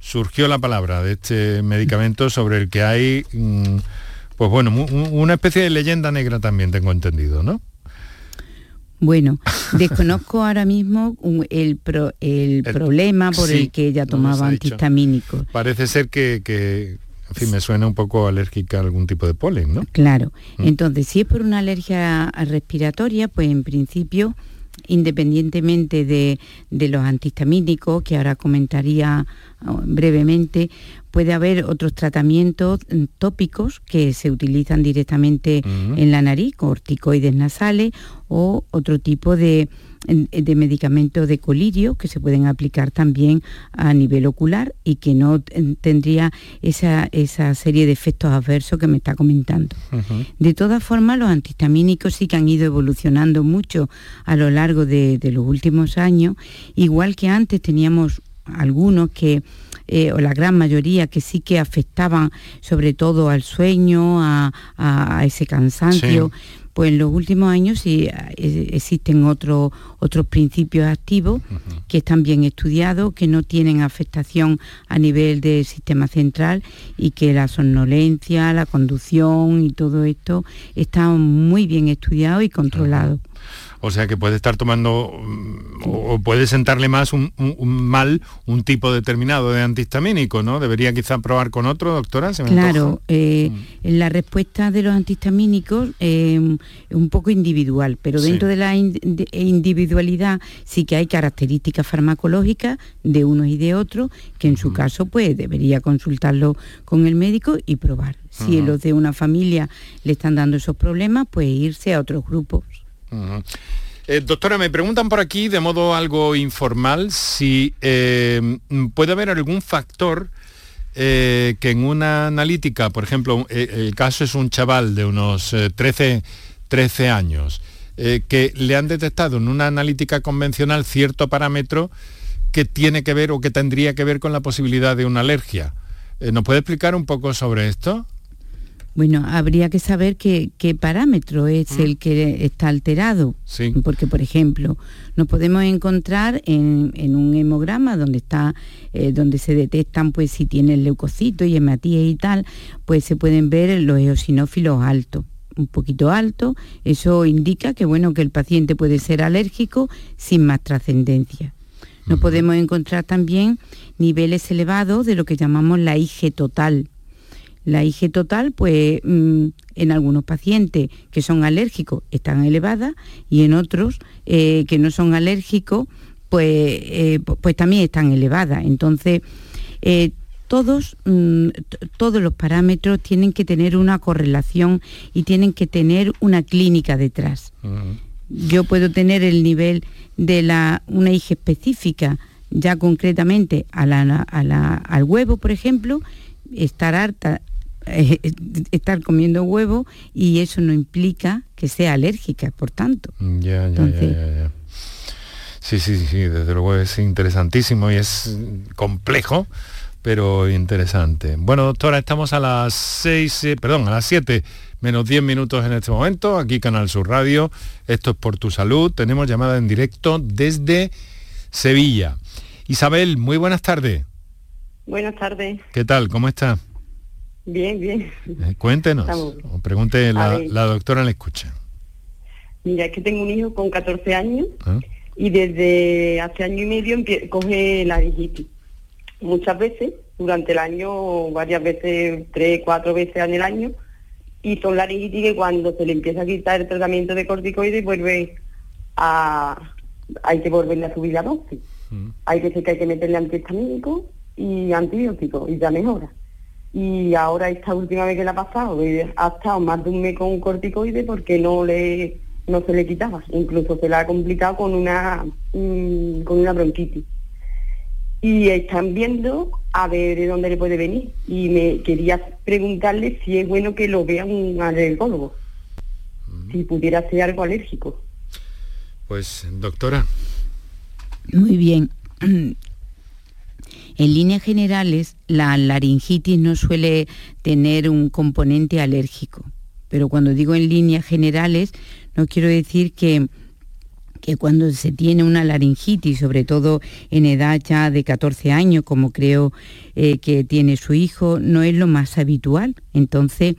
surgió la palabra de este medicamento sobre el que hay, mm, pues bueno, una especie de leyenda negra también, tengo entendido, ¿no? Bueno, desconozco ahora mismo un- el, pro- el problema por sí, el que ella tomaba antihistamínicos. Parece ser que, que, en fin, me suena un poco alérgica a algún tipo de polen, ¿no? Claro. Mm. Entonces, si es por una alergia respiratoria, pues en principio, independientemente de, de los antihistamínicos, que ahora comentaría oh, brevemente, puede haber otros tratamientos mm, tópicos que se utilizan directamente en la nariz, corticoides nasales o otro tipo de, de medicamentos de colirio que se pueden aplicar también a nivel ocular y que no eh, tendría esa, esa serie de efectos adversos que me está comentando. De todas formas, los antihistamínicos sí que han ido evolucionando mucho a lo largo de, de los últimos años, igual que antes teníamos algunos que, eh, o la gran mayoría, que sí que afectaban sobre todo al sueño, a, a- a ese cansancio. Sí. Pues en los últimos años sí eh, existen otros otros principios activos que están bien estudiados, que no tienen afectación a nivel del sistema central y que la somnolencia, la conducción y todo esto está muy bien estudiado y controlado. O sea que puede estar tomando mm, o o puede sentarle más un, un- un mal un tipo determinado de antihistamínico, ¿no? Debería quizá probar con otro, doctora. ¿Se me Claro, eh, en la respuesta de los antihistamínicos eh, es un poco individual, pero Sí. dentro de la in- de- individualidad sí que hay características farmacológicas de unos y de otros, que en su caso pues debería consultarlo con el médico y probar. Si Ujú. los de una familia le están dando esos problemas, pues irse a otros grupos. Eh, doctora, me preguntan por aquí de modo algo informal si eh, puede haber algún factor eh, que en una analítica, por ejemplo, el caso es un chaval de unos eh, 13, 13 años, que le han detectado en una analítica convencional cierto parámetro que tiene que ver o que tendría que ver con la posibilidad de una alergia. ¿Nos puede explicar un poco sobre esto? Bueno, habría que saber qué, qué parámetro es Mm. el que está alterado. Sí. Porque, por ejemplo, nos podemos encontrar en, en un hemograma donde está, eh, donde se detectan pues si tiene leucocitos y hematías y tal, pues se pueden ver los eosinófilos altos un poquito alto, eso indica que bueno que el paciente puede ser alérgico sin más trascendencia. Nos podemos encontrar también niveles elevados de lo que llamamos la IG total, La IG total, pues mm, en algunos pacientes que son alérgicos están elevadas y en otros eh, que no son alérgicos, pues, eh, pues también están elevadas. Entonces, eh, todos, mm, todos los parámetros tienen que tener una correlación y tienen que tener una clínica detrás. Yo puedo tener el nivel de la, una IG específica, ya concretamente al huevo, por ejemplo, estar harta eh, estar comiendo huevo y eso no implica que sea alérgica, por tanto. Ya, ya, ya, ya, Sí, sí, sí, desde luego es interesantísimo y es complejo, pero interesante. Bueno, doctora, estamos a las 6, eh, perdón, a las 7 menos 10 minutos en este momento, aquí Canal Sur Radio, esto es por tu salud, tenemos llamada en directo desde Sevilla. Isabel, muy buenas tardes. Buenas tardes. ¿Qué tal? ¿Cómo está? Bien, bien. Eh, cuéntenos, o pregunte, la, la, doctora le escucha. Mira, es que tengo un hijo con 14 años ah. y desde hace año y medio coge la laringitis. Muchas veces, durante el año, varias veces, tres, cuatro veces en el año, y son laringitis que cuando se le empieza a quitar el tratamiento de corticoides vuelve a... hay que volverle a subir la dosis. Mm. Hay que que hay que meterle antihistamínico y antibiótico y ya mejora y ahora esta última vez que la ha pasado, ha estado más de un mes con un corticoide porque no le no se le quitaba, incluso se la ha complicado con una mm, con una bronquitis. Y están viendo a ver de dónde le puede venir. Y me quería preguntarle si es bueno que lo vea un alergólogo, si pudiera ser algo alérgico. Pues, doctora. Muy bien. En líneas generales, la laringitis no suele tener un componente alérgico, pero cuando digo en líneas generales, no quiero decir que, que cuando se tiene una laringitis, sobre todo en edad ya de 14 años, como creo eh, que tiene su hijo, no es lo más habitual. Entonces,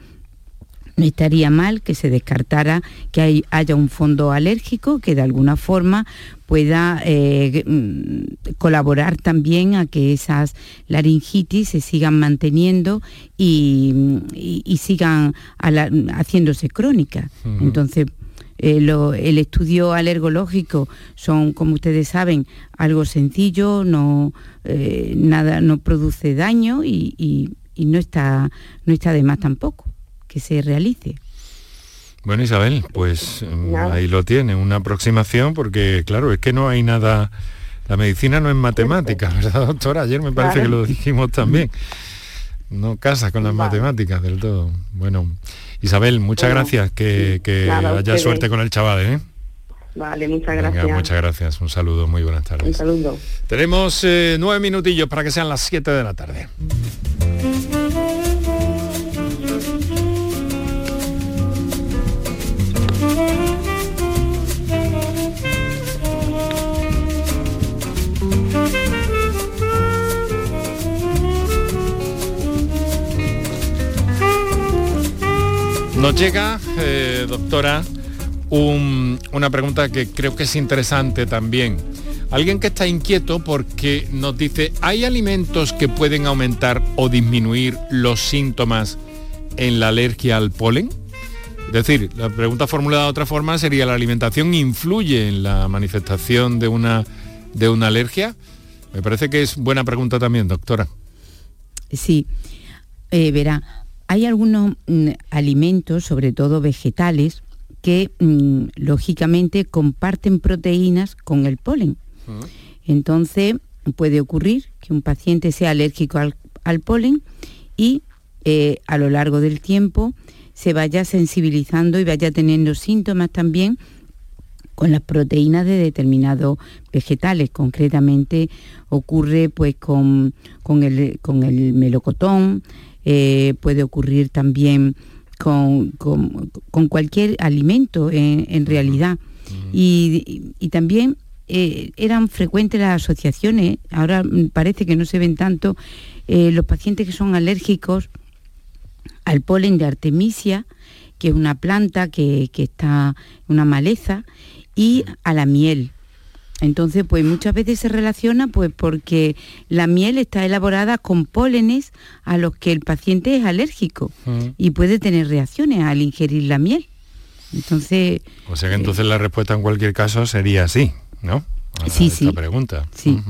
no estaría mal que se descartara que haya un fondo alérgico que de alguna forma pueda eh, mm, colaborar también a que esas laringitis se sigan manteniendo y, sigan haciéndose crónicas. Entonces, eh, el estudio alergológico son, como ustedes saben, algo sencillo, no, eh, nada, no produce daño y, no, está, no está de más tampoco que se realice. Bueno, Isabel, pues mm, ahí lo tiene, una aproximación, porque claro, es que no hay nada, la medicina no es matemática, ¿verdad, doctora? Ayer me parece que lo dijimos también. No casa con las matemáticas del todo. Bueno, Isabel, muchas gracias, que, haya suerte con el chaval, ¿eh? Vale, muchas gracias. muchas gracias, un saludo, muy buenas tardes. Un saludo. Tenemos eh, nueve minutillos para que sean las siete de la tarde. Nos llega, eh, doctora, una pregunta que creo que es interesante también. Alguien que está inquieto porque nos dice, ¿hay alimentos que pueden aumentar o disminuir los síntomas en la alergia al polen? Es decir, la pregunta formulada de otra forma sería, ¿la alimentación influye en la manifestación de una, de una alergia? Me parece que es buena pregunta también, doctora. Sí, eh, verá, hay algunos mm, alimentos, sobre todo vegetales, que mm, lógicamente comparten proteínas con el polen. Entonces puede ocurrir que un paciente sea alérgico al, polen y eh, a lo largo del tiempo se vaya sensibilizando y vaya teniendo síntomas también con las proteínas de determinados vegetales. Concretamente ocurre pues con, el, con el melocotón, eh, puede ocurrir también con, cualquier alimento en, realidad. Y, también eh, eran frecuentes las asociaciones, ahora parece que no se ven tanto, eh, los pacientes que son alérgicos al polen de artemisia, que es una planta que, que está, una maleza, y a la miel. Entonces, pues muchas veces se relaciona pues porque la miel está elaborada con pólenes a los que el paciente es alérgico Mm. y puede tener reacciones al ingerir la miel. Entonces, O sea que entonces la respuesta en cualquier caso sería sí, ¿no? A Sí, esta sí. pregunta. Sí.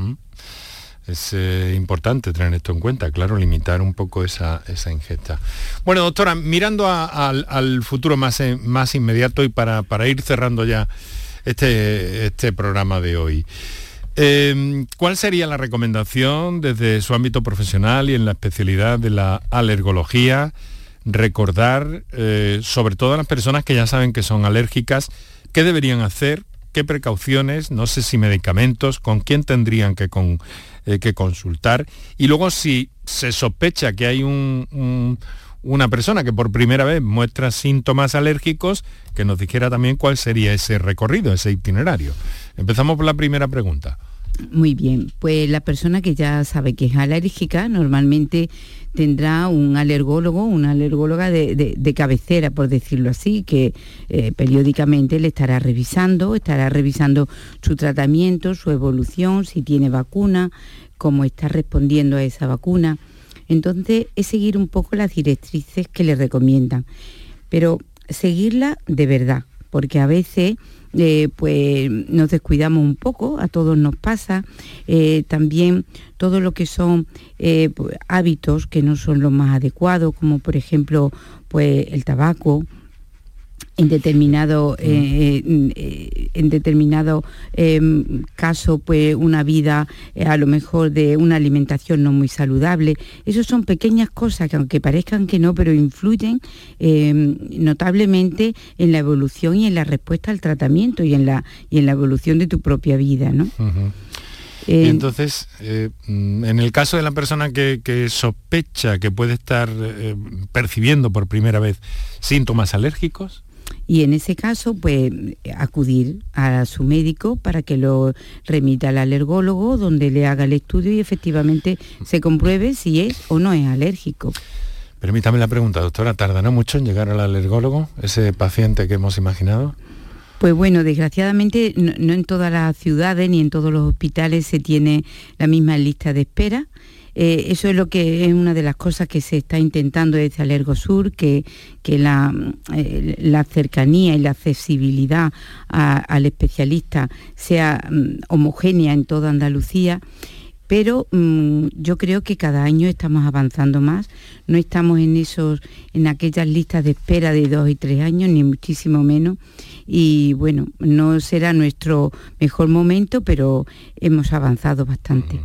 Es eh, importante tener esto en cuenta, claro, limitar un poco esa, esa ingesta. Bueno, doctora, mirando a- al futuro más, eh, más inmediato y para, para ir cerrando ya este, este programa de hoy, eh, ¿cuál sería la recomendación desde su ámbito profesional y en la especialidad de la alergología? Recordar, eh, sobre todo a las personas que ya saben que son alérgicas, qué deberían hacer, qué precauciones, no sé si medicamentos, con quién tendrían que, con- eh, que consultar. Y luego si se sospecha que hay un- una persona que por primera vez muestra síntomas alérgicos, que nos dijera también cuál sería ese recorrido, ese itinerario. Empezamos por la primera pregunta. Muy bien, pues la persona que ya sabe que es alérgica normalmente tendrá un alergólogo, una alergóloga de, de- cabecera, por decirlo así, que eh, periódicamente le estará revisando, estará revisando su tratamiento, su evolución, si tiene vacuna, cómo está respondiendo a esa vacuna. Entonces es seguir un poco las directrices que le recomiendan, pero seguirla de verdad, porque a veces eh, pues nos descuidamos un poco, a todos nos pasa, eh, también todo lo que son eh, pues, hábitos que no son los más adecuados, como por ejemplo pues el tabaco, en determinado eh, eh, en determinado eh, caso pues una vida eh, a lo mejor de una alimentación no muy saludable. Esos son pequeñas cosas que aunque parezcan que no pero influyen eh, notablemente en la evolución y en la respuesta al tratamiento y en la y en la evolución de tu propia vida ¿no? Y entonces, eh, mm, en el caso de la persona que, que sospecha que puede estar eh, percibiendo por primera vez síntomas alérgicos, y en ese caso pues acudir a su médico para que lo remita al alergólogo donde le haga el estudio y efectivamente se compruebe si es o no es alérgico. permítame la pregunta, doctora, ¿tardará mucho en llegar al alergólogo, ese paciente que hemos imaginado? Pues bueno, desgraciadamente no, no en todas las ciudades ni en todos los hospitales se tiene la misma lista de espera. Eh, eso es lo que es una de las cosas que se está intentando desde Alergosur, que, que la, eh, la cercanía y la accesibilidad al especialista sea mm, homogénea en toda Andalucía. Pero mm, yo creo que cada año estamos avanzando más, no estamos en esos, en aquellas listas de espera de dos y tres años, ni muchísimo menos, y bueno, no será nuestro mejor momento, pero hemos avanzado bastante.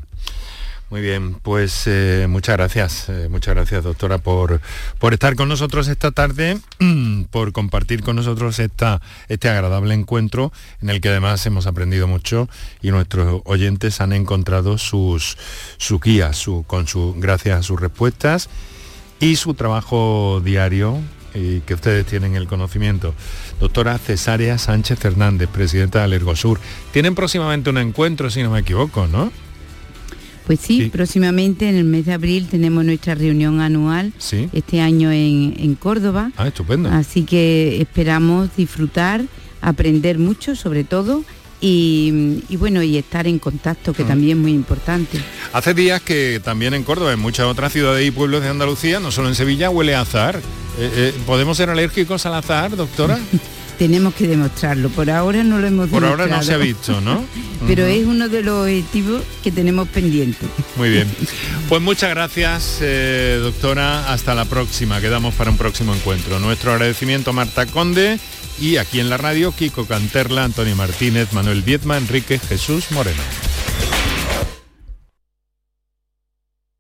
Muy bien, pues eh, muchas gracias, eh, muchas gracias doctora por, por estar con nosotros esta tarde, por compartir con nosotros esta, este agradable encuentro en el que además hemos aprendido mucho y nuestros oyentes han encontrado sus, su guía, su, con su, gracias a sus respuestas y su trabajo diario y que ustedes tienen el conocimiento. Doctora Cesárea Sánchez Hernández, presidenta de Alergosur. Tienen próximamente un encuentro, si no me equivoco, ¿no? Pues sí, próximamente en el mes de abril tenemos nuestra reunión anual, Sí. este año en, en Córdoba. Ah, estupendo. Así que esperamos disfrutar, aprender mucho sobre todo y, y bueno, y estar en contacto, que también es muy importante. Hace días que también en Córdoba, en muchas otras ciudades y pueblos de Andalucía, no solo en Sevilla, huele a azahar. Eh, eh, ¿Podemos ser alérgicos al azahar, doctora? Tenemos que demostrarlo. Por ahora no lo hemos Por ahora no se ha visto, ¿no? Pero es uno de los objetivos que tenemos pendientes. Muy bien. Pues muchas gracias, eh, doctora. Hasta la próxima. Quedamos para un próximo encuentro. Nuestro agradecimiento a Marta Conde y aquí en la radio, Kiko Canterla, Antonio Martínez, Manuel Viedma, Enrique Jesús Moreno.